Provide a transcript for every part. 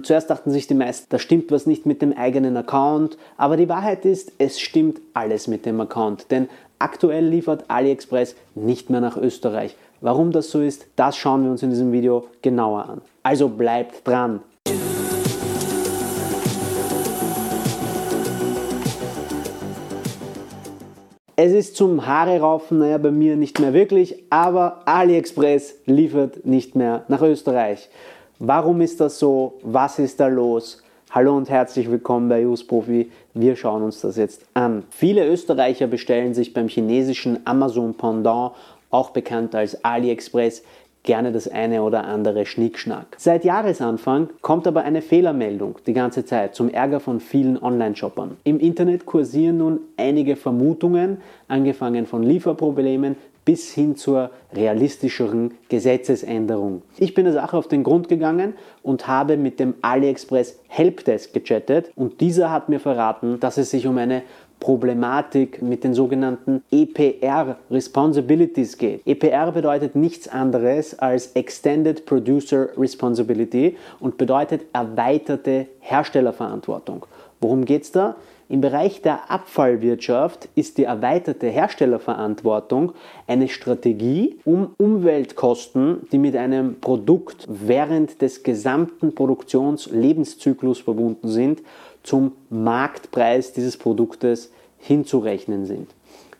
Und zuerst dachten sich die meisten, da stimmt was nicht mit dem eigenen Account, aber die Wahrheit ist, es stimmt alles mit dem Account, denn aktuell liefert AliExpress nicht mehr nach Österreich. Warum das so ist, das schauen wir uns in diesem Video genauer an. Also bleibt dran. Es ist zum Haare raufen, naja, bei mir nicht mehr wirklich, aber AliExpress liefert nicht mehr nach Österreich. Warum ist das so? Was ist da los? Hallo und herzlich willkommen bei Use Profi. Wir schauen uns das jetzt an. Viele Österreicher bestellen sich beim chinesischen Amazon Pendant, auch bekannt als AliExpress, gerne das eine oder andere Schnickschnack. Seit Jahresanfang kommt aber eine Fehlermeldung die ganze Zeit zum Ärger von vielen Online-Shoppern. Im Internet kursieren nun einige Vermutungen, angefangen von Lieferproblemen bis hin zur realistischeren Gesetzesänderung. Ich bin der Sache auf den Grund gegangen und habe mit dem AliExpress Helpdesk gechattet und dieser hat mir verraten, dass es sich um eine Problematik mit den sogenannten EPR Responsibilities geht. EPR bedeutet nichts anderes als Extended Producer Responsibility und bedeutet erweiterte Herstellerverantwortung. Worum geht es da? Im Bereich der Abfallwirtschaft ist die erweiterte Herstellerverantwortung eine Strategie, um Umweltkosten, die mit einem Produkt während des gesamten Produktionslebenszyklus verbunden sind, zum Marktpreis dieses Produktes hinzurechnen sind.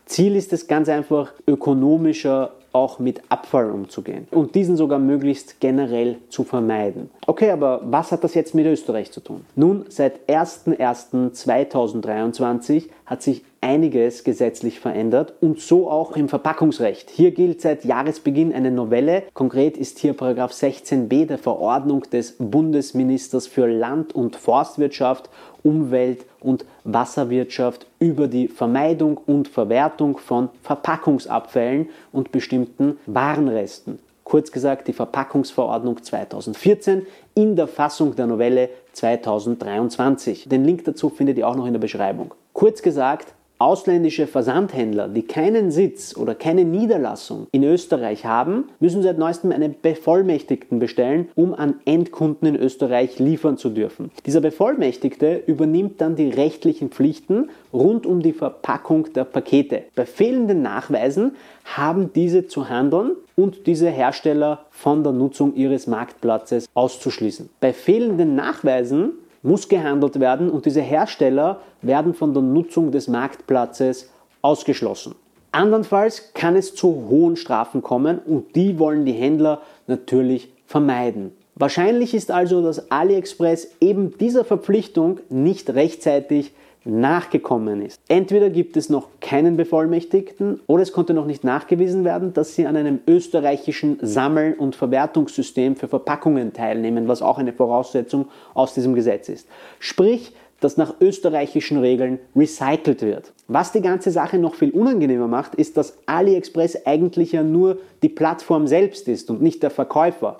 Ziel ist es ganz einfach, ökonomischer auch mit Abfall umzugehen und diesen sogar möglichst generell zu vermeiden. Okay, aber was hat das jetzt mit Österreich zu tun? Nun, seit 01.01.2023 hat sich einiges gesetzlich verändert und so auch im Verpackungsrecht. Hier gilt seit Jahresbeginn eine Novelle. Konkret ist hier Paragraph 16b der Verordnung des Bundesministers für Land- und Forstwirtschaft, Umwelt und Wasserwirtschaft über die Vermeidung und Verwertung von Verpackungsabfällen und bestimmten Warenresten. Kurz gesagt die Verpackungsverordnung 2014 in der Fassung der Novelle 2023. Den Link dazu findet ihr auch noch in der Beschreibung. Kurz gesagt, Ausländische Versandhändler, die keinen Sitz oder keine Niederlassung in Österreich haben, müssen seit neuestem einen Bevollmächtigten bestellen, um an Endkunden in Österreich liefern zu dürfen. Dieser Bevollmächtigte übernimmt dann die rechtlichen Pflichten rund um die Verpackung der Pakete. Bei fehlenden Nachweisen haben diese zu handeln und diese Hersteller von der Nutzung ihres Marktplatzes auszuschließen. Bei fehlenden Nachweisen muss gehandelt werden und diese Hersteller werden von der Nutzung des Marktplatzes ausgeschlossen. Andernfalls kann es zu hohen Strafen kommen und die wollen die Händler natürlich vermeiden. Wahrscheinlich ist also, dass AliExpress eben dieser Verpflichtung nicht rechtzeitig nachgekommen ist. Entweder gibt es noch keinen Bevollmächtigten oder es konnte noch nicht nachgewiesen werden, dass sie an einem österreichischen Sammel- und Verwertungssystem für Verpackungen teilnehmen, was auch eine Voraussetzung aus diesem Gesetz ist. Sprich, dass nach österreichischen Regeln recycelt wird. Was die ganze Sache noch viel unangenehmer macht, ist, dass AliExpress eigentlich ja nur die Plattform selbst ist und nicht der Verkäufer.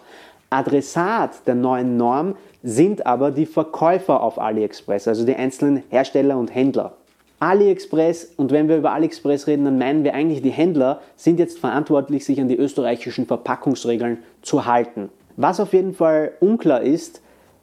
Adressat der neuen Norm sind aber die Verkäufer auf AliExpress, also die einzelnen Hersteller und Händler. AliExpress, und wenn wir über AliExpress reden, dann meinen wir eigentlich, die Händler sind jetzt verantwortlich, sich an die österreichischen Verpackungsregeln zu halten. Was auf jeden Fall unklar ist,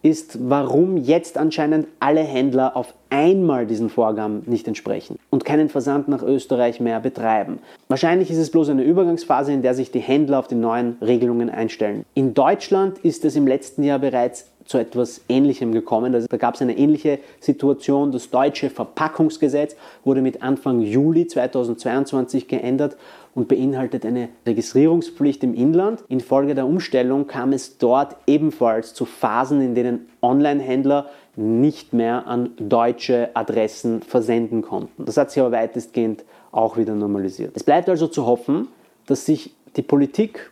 ist, warum jetzt anscheinend alle Händler auf einmal diesen Vorgaben nicht entsprechen und keinen Versand nach Österreich mehr betreiben. Wahrscheinlich ist es bloß eine Übergangsphase, in der sich die Händler auf die neuen Regelungen einstellen. In Deutschland ist es im letzten Jahr bereits zu etwas Ähnlichem gekommen. Also da gab es eine ähnliche Situation. Das deutsche Verpackungsgesetz wurde mit Anfang Juli 2022 geändert und beinhaltet eine Registrierungspflicht im Inland. Infolge der Umstellung kam es dort ebenfalls zu Phasen, in denen Online-Händler nicht mehr an deutsche Adressen versenden konnten. Das hat sich aber weitestgehend auch wieder normalisiert. Es bleibt also zu hoffen, dass sich die Politik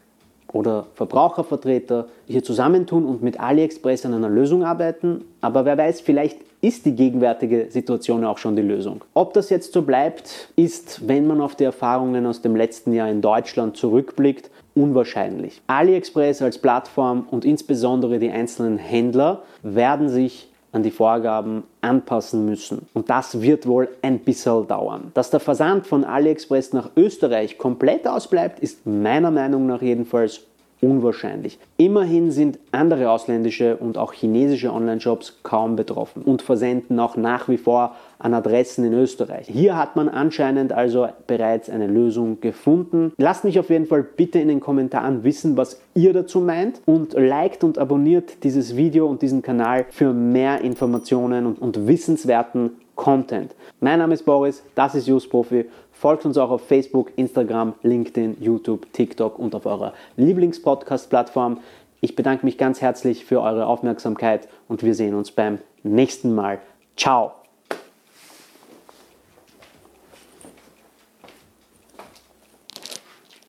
oder Verbrauchervertreter hier zusammentun und mit AliExpress an einer Lösung arbeiten. Aber wer weiß, vielleicht ist die gegenwärtige Situation auch schon die Lösung. Ob das jetzt so bleibt, ist, wenn man auf die Erfahrungen aus dem letzten Jahr in Deutschland zurückblickt, unwahrscheinlich. AliExpress als Plattform und insbesondere die einzelnen Händler werden sich an die Vorgaben anpassen müssen. Und das wird wohl ein bisschen dauern. Dass der Versand von AliExpress nach Österreich komplett ausbleibt, ist meiner Meinung nach jedenfalls unwahrscheinlich. Immerhin sind andere ausländische und auch chinesische Online-Shops kaum betroffen und versenden auch nach wie vor an Adressen in Österreich. Hier hat man anscheinend also bereits eine Lösung gefunden. Lasst mich auf jeden Fall bitte in den Kommentaren wissen, was ihr dazu meint und liked und abonniert dieses Video und diesen Kanal für mehr Informationen und, und wissenswerten Content. Mein Name ist Boris, das ist Profi. Folgt uns auch auf Facebook, Instagram, LinkedIn, YouTube, TikTok und auf eurer Lieblingspodcast-Plattform. Ich bedanke mich ganz herzlich für eure Aufmerksamkeit und wir sehen uns beim nächsten Mal. Ciao!